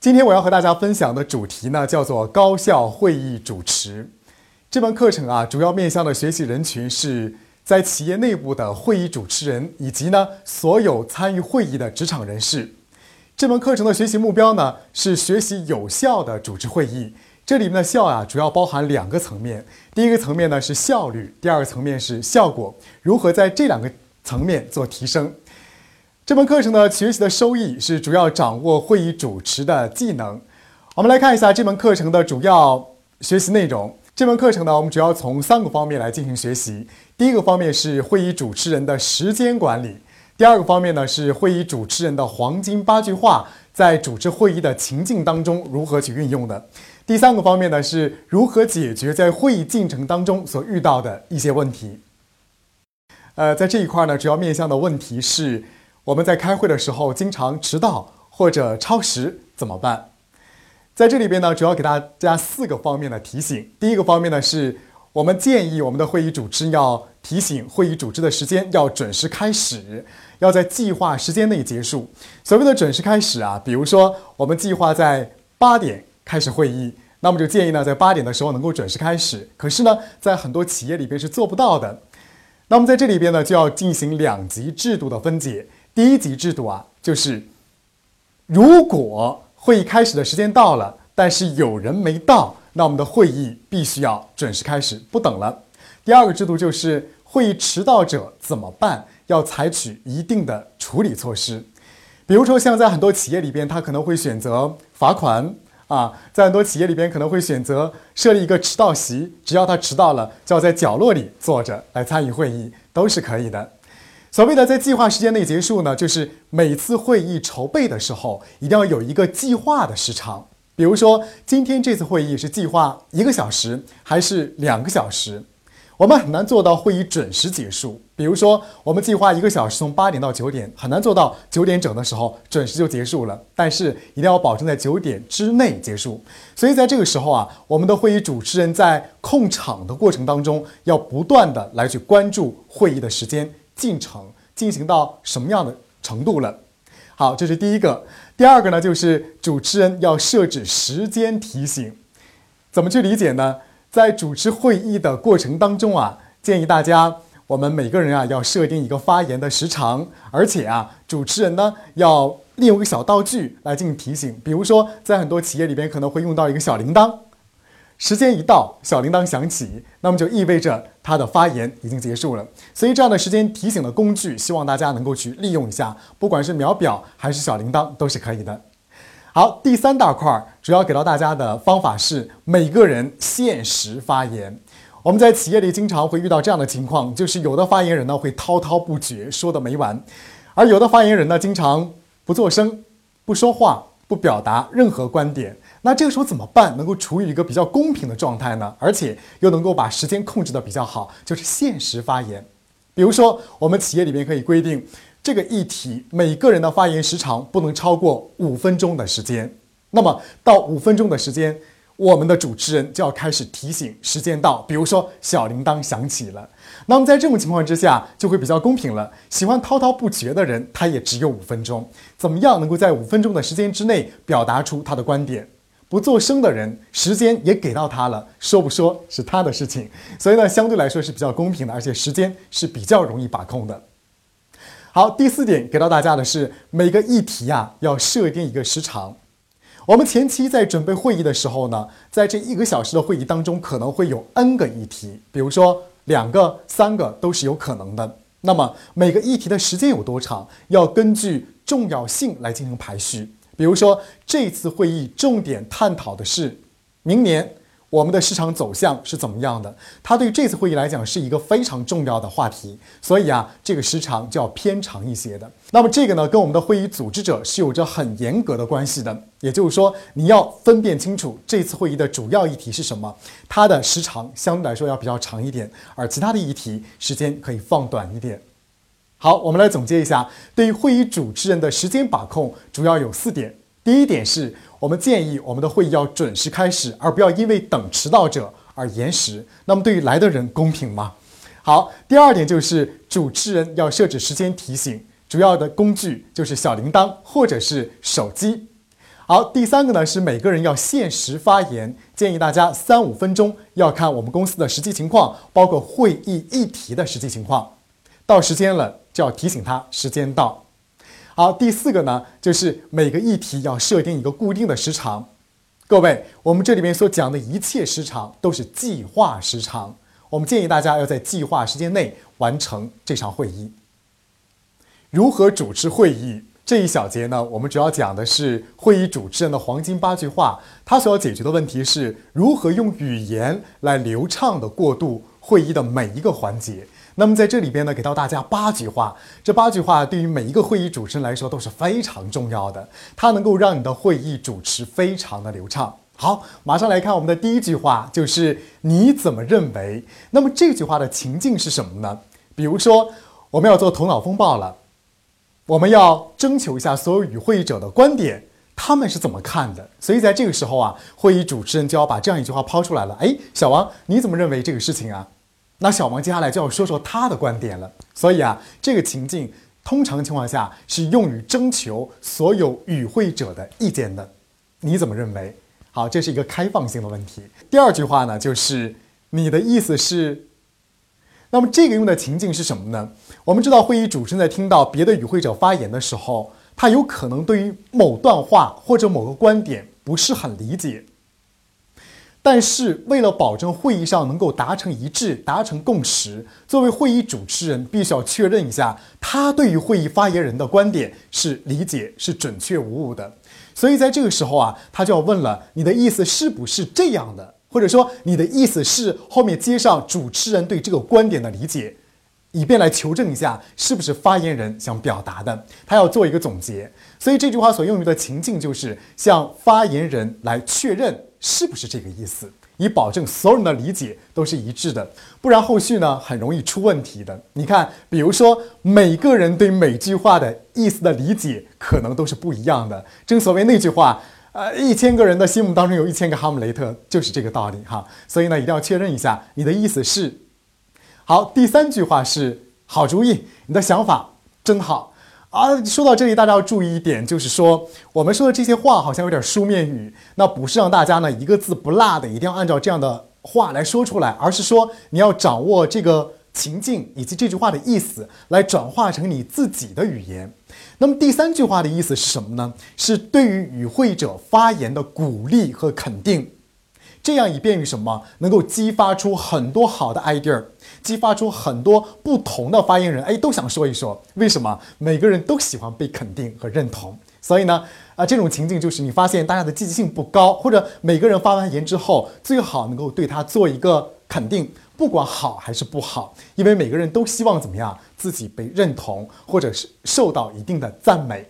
今天我要和大家分享的主题呢，叫做高效会议主持。这门课程啊，主要面向的学习人群是在企业内部的会议主持人，以及呢所有参与会议的职场人士。这门课程的学习目标呢，是学习有效的主持会议。这里面的效啊，主要包含两个层面。第一个层面呢是效率，第二个层面是效果。如何在这两个层面做提升，这门课程的学习的收益是主要掌握会议主持的技能。我们来看一下这门课程的主要学习内容。这门课程呢，我们主要从三个方面来进行学习。第一个方面是会议主持人的时间管理；第二个方面呢是会议主持人的黄金八句话，在主持会议的情境当中如何去运用的；第三个方面呢是如何解决在会议进程当中所遇到的一些问题。呃，在这一块呢，主要面向的问题是，我们在开会的时候经常迟到或者超时怎么办？在这里边呢，主要给大家四个方面的提醒。第一个方面呢，是我们建议我们的会议主持要提醒会议主持的时间要准时开始，要在计划时间内结束。所谓的准时开始啊，比如说我们计划在八点开始会议，那么就建议呢，在八点的时候能够准时开始。可是呢，在很多企业里边是做不到的。那么在这里边呢，就要进行两级制度的分解。第一级制度啊，就是如果会议开始的时间到了，但是有人没到，那我们的会议必须要准时开始，不等了。第二个制度就是会议迟到者怎么办？要采取一定的处理措施，比如说像在很多企业里边，他可能会选择罚款。啊，在很多企业里边可能会选择设立一个迟到席，只要他迟到了，就要在角落里坐着来参与会议，都是可以的。所谓的在计划时间内结束呢，就是每次会议筹备的时候一定要有一个计划的时长。比如说，今天这次会议是计划一个小时还是两个小时？我们很难做到会议准时结束。比如说，我们计划一个小时，从八点到九点，很难做到九点整的时候准时就结束了。但是一定要保证在九点之内结束。所以在这个时候啊，我们的会议主持人在控场的过程当中，要不断的来去关注会议的时间进程进行到什么样的程度了。好，这是第一个。第二个呢，就是主持人要设置时间提醒。怎么去理解呢？在主持会议的过程当中啊，建议大家，我们每个人啊要设定一个发言的时长，而且啊，主持人呢要利用一个小道具来进行提醒。比如说，在很多企业里边可能会用到一个小铃铛，时间一到，小铃铛响起，那么就意味着他的发言已经结束了。所以这样的时间提醒的工具，希望大家能够去利用一下，不管是秒表还是小铃铛都是可以的。好，第三大块主要给到大家的方法是每个人限时发言。我们在企业里经常会遇到这样的情况，就是有的发言人呢会滔滔不绝，说的没完；而有的发言人呢经常不作声、不说话、不表达任何观点。那这个时候怎么办？能够处于一个比较公平的状态呢？而且又能够把时间控制的比较好，就是限时发言。比如说，我们企业里面可以规定。这个议题每个人的发言时长不能超过五分钟的时间。那么到五分钟的时间，我们的主持人就要开始提醒时间到，比如说小铃铛响起了。那么在这种情况之下，就会比较公平了。喜欢滔滔不绝的人，他也只有五分钟。怎么样能够在五分钟的时间之内表达出他的观点？不作声的人，时间也给到他了，说不说是他的事情。所以呢，相对来说是比较公平的，而且时间是比较容易把控的。好，第四点给到大家的是每个议题啊要设定一个时长。我们前期在准备会议的时候呢，在这一个小时的会议当中，可能会有 N 个议题，比如说两个、三个都是有可能的。那么每个议题的时间有多长，要根据重要性来进行排序。比如说这次会议重点探讨的是明年我们的市场走向是怎么样的？它对这次会议来讲是一个非常重要的话题，所以啊，这个时长就要偏长一些的。那么这个呢，跟我们的会议组织者是有着很严格的关系的。也就是说，你要分辨清楚这次会议的主要议题是什么，它的时长相对来说要比较长一点，而其他的议题时间可以放短一点。好，我们来总结一下，对于会议主持人的时间把控，主要有四点。第一点是。我们建议我们的会议要准时开始，而不要因为等迟到者而延时。那么对于来的人公平吗？好，第二点就是主持人要设置时间提醒，主要的工具就是小铃铛或者是手机。好，第三个呢是每个人要限时发言，建议大家三五分钟，要看我们公司的实际情况，包括会议议题的实际情况。到时间了就要提醒他时间到。好，第四个呢，就是每个议题要设定一个固定的时长。各位，我们这里面所讲的一切时长都是计划时长，我们建议大家要在计划时间内完成这场会议。如何主持会议这一小节呢？我们主要讲的是会议主持人的黄金八句话，他所要解决的问题是如何用语言来流畅的过渡会议的每一个环节。那么在这里边呢，给到大家八句话。这八句话对于每一个会议主持人来说都是非常重要的，它能够让你的会议主持非常的流畅。好，马上来看我们的第一句话，就是你怎么认为？那么这句话的情境是什么呢？比如说，我们要做头脑风暴了，我们要征求一下所有与会者的观点，他们是怎么看的？所以在这个时候啊，会议主持人就要把这样一句话抛出来了。哎，小王，你怎么认为这个事情啊？那小王接下来就要说说他的观点了。所以啊，这个情境通常情况下是用于征求所有与会者的意见的。你怎么认为？好，这是一个开放性的问题。第二句话呢，就是你的意思是。那么这个用的情境是什么呢？我们知道会议主持人在听到别的与会者发言的时候，他有可能对于某段话或者某个观点不是很理解。但是，为了保证会议上能够达成一致、达成共识，作为会议主持人，必须要确认一下他对于会议发言人的观点是理解、是准确无误的。所以，在这个时候啊，他就要问了：你的意思是不是这样的？或者说，你的意思是后面接上主持人对这个观点的理解，以便来求证一下是不是发言人想表达的。他要做一个总结。所以，这句话所用于的情境就是向发言人来确认。是不是这个意思？以保证所有人的理解都是一致的，不然后续呢很容易出问题的。你看，比如说每个人对每句话的意思的理解可能都是不一样的。正所谓那句话，呃，一千个人的心目当中有一千个哈姆雷特，就是这个道理哈。所以呢，一定要确认一下你的意思是。好，第三句话是好主意，你的想法真好。啊，说到这里，大家要注意一点，就是说我们说的这些话好像有点书面语，那不是让大家呢一个字不落的一定要按照这样的话来说出来，而是说你要掌握这个情境以及这句话的意思，来转化成你自己的语言。那么第三句话的意思是什么呢？是对于与会者发言的鼓励和肯定，这样以便于什么？能够激发出很多好的 idea。激发出很多不同的发言人，哎，都想说一说为什么每个人都喜欢被肯定和认同。所以呢，啊，这种情境就是你发现大家的积极性不高，或者每个人发完言之后，最好能够对他做一个肯定，不管好还是不好，因为每个人都希望怎么样，自己被认同，或者是受到一定的赞美。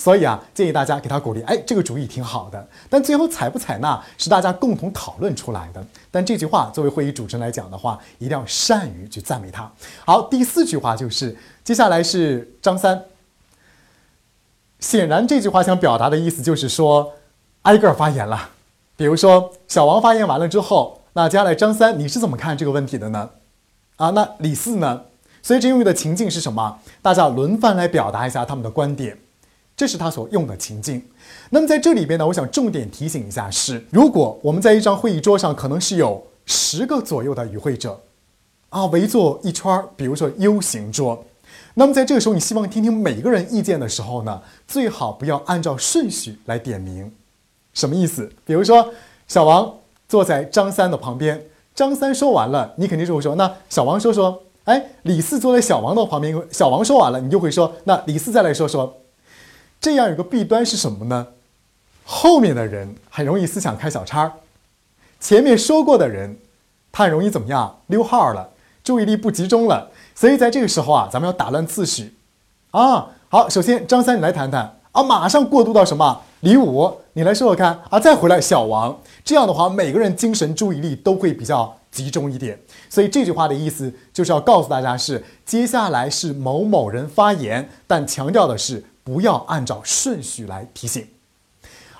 所以啊，建议大家给他鼓励，哎，这个主意挺好的。但最后采不采纳是大家共同讨论出来的。但这句话作为会议主持人来讲的话，一定要善于去赞美他。好，第四句话就是，接下来是张三。显然这句话想表达的意思就是说，挨个发言了。比如说小王发言完了之后，那接下来张三你是怎么看这个问题的呢？啊，那李四呢？所以这用的情境是什么？大家轮番来表达一下他们的观点。这是他所用的情境。那么在这里边呢，我想重点提醒一下是：如果我们在一张会议桌上，可能是有十个左右的与会者，啊，围坐一圈儿，比如说 U 型桌。那么在这个时候，你希望听听每个人意见的时候呢，最好不要按照顺序来点名。什么意思？比如说小王坐在张三的旁边，张三说完了，你肯定是会说：“那小王说说。”哎，李四坐在小王的旁边，小王说完了，你就会说：“那李四再来说说。”这样有个弊端是什么呢？后面的人很容易思想开小差儿，前面说过的人，他很容易怎么样溜号了，注意力不集中了。所以在这个时候啊，咱们要打乱次序啊。好，首先张三你来谈谈啊，马上过渡到什么？李武，你来说说看啊，再回来小王。这样的话，每个人精神注意力都会比较集中一点。所以这句话的意思就是要告诉大家是接下来是某某人发言，但强调的是不要按照顺序来提醒。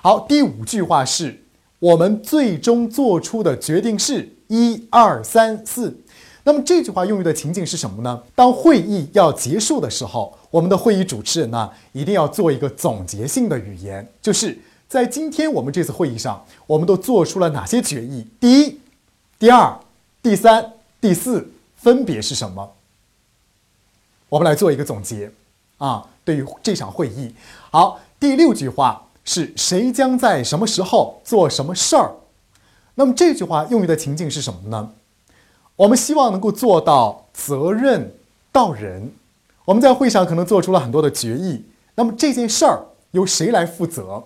好，第五句话是我们最终做出的决定是一二三四。那么这句话用于的情境是什么呢？当会议要结束的时候，我们的会议主持人呢一定要做一个总结性的语言，就是在今天我们这次会议上，我们都做出了哪些决议？第一、第二、第三、第四分别是什么？我们来做一个总结啊，对于这场会议。好，第六句话。是谁将在什么时候做什么事儿？那么这句话用于的情境是什么呢？我们希望能够做到责任到人。我们在会上可能做出了很多的决议，那么这件事儿由谁来负责？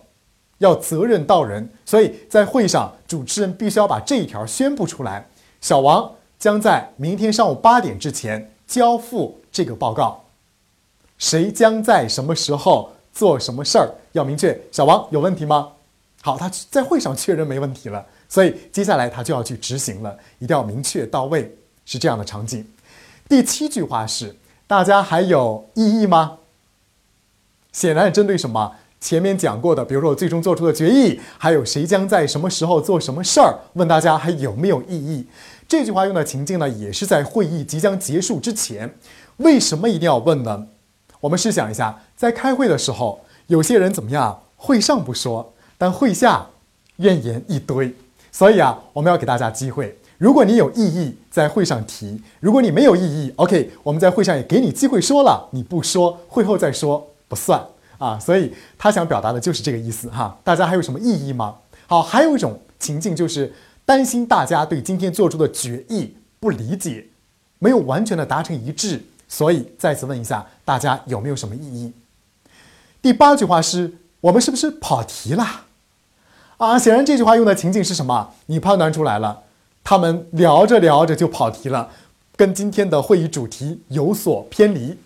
要责任到人，所以在会上主持人必须要把这一条宣布出来。小王将在明天上午八点之前交付这个报告。谁将在什么时候？做什么事儿要明确，小王有问题吗？好，他在会上确认没问题了，所以接下来他就要去执行了，一定要明确到位，是这样的场景。第七句话是：大家还有异议吗？显然针对什么？前面讲过的，比如说我最终做出的决议，还有谁将在什么时候做什么事儿，问大家还有没有异议？这句话用的情境呢，也是在会议即将结束之前。为什么一定要问呢？我们试想一下，在开会的时候，有些人怎么样？会上不说，但会下怨言一堆。所以啊，我们要给大家机会。如果你有异议，在会上提；如果你没有异议，OK，我们在会上也给你机会说了。你不说，会后再说不算啊。所以他想表达的就是这个意思哈。大家还有什么异议吗？好，还有一种情境就是担心大家对今天做出的决议不理解，没有完全的达成一致。所以再次问一下大家有没有什么异议？第八句话是我们是不是跑题了？啊，显然这句话用的情境是什么？你判断出来了，他们聊着聊着就跑题了，跟今天的会议主题有所偏离。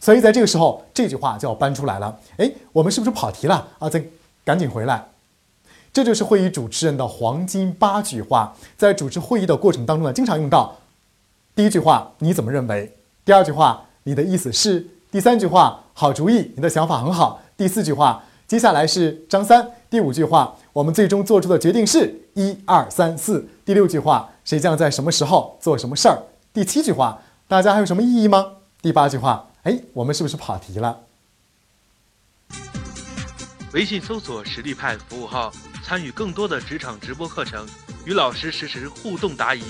所以在这个时候，这句话就要搬出来了。哎，我们是不是跑题了？啊，再赶紧回来。这就是会议主持人的黄金八句话，在主持会议的过程当中呢，经常用到。第一句话，你怎么认为？第二句话，你的意思是？第三句话，好主意，你的想法很好。第四句话，接下来是张三。第五句话，我们最终做出的决定是一二三四。第六句话，谁将在什么时候做什么事儿？第七句话，大家还有什么异议吗？第八句话，哎，我们是不是跑题了？微信搜索“实力派”服务号，参与更多的职场直播课程，与老师实时互动答疑。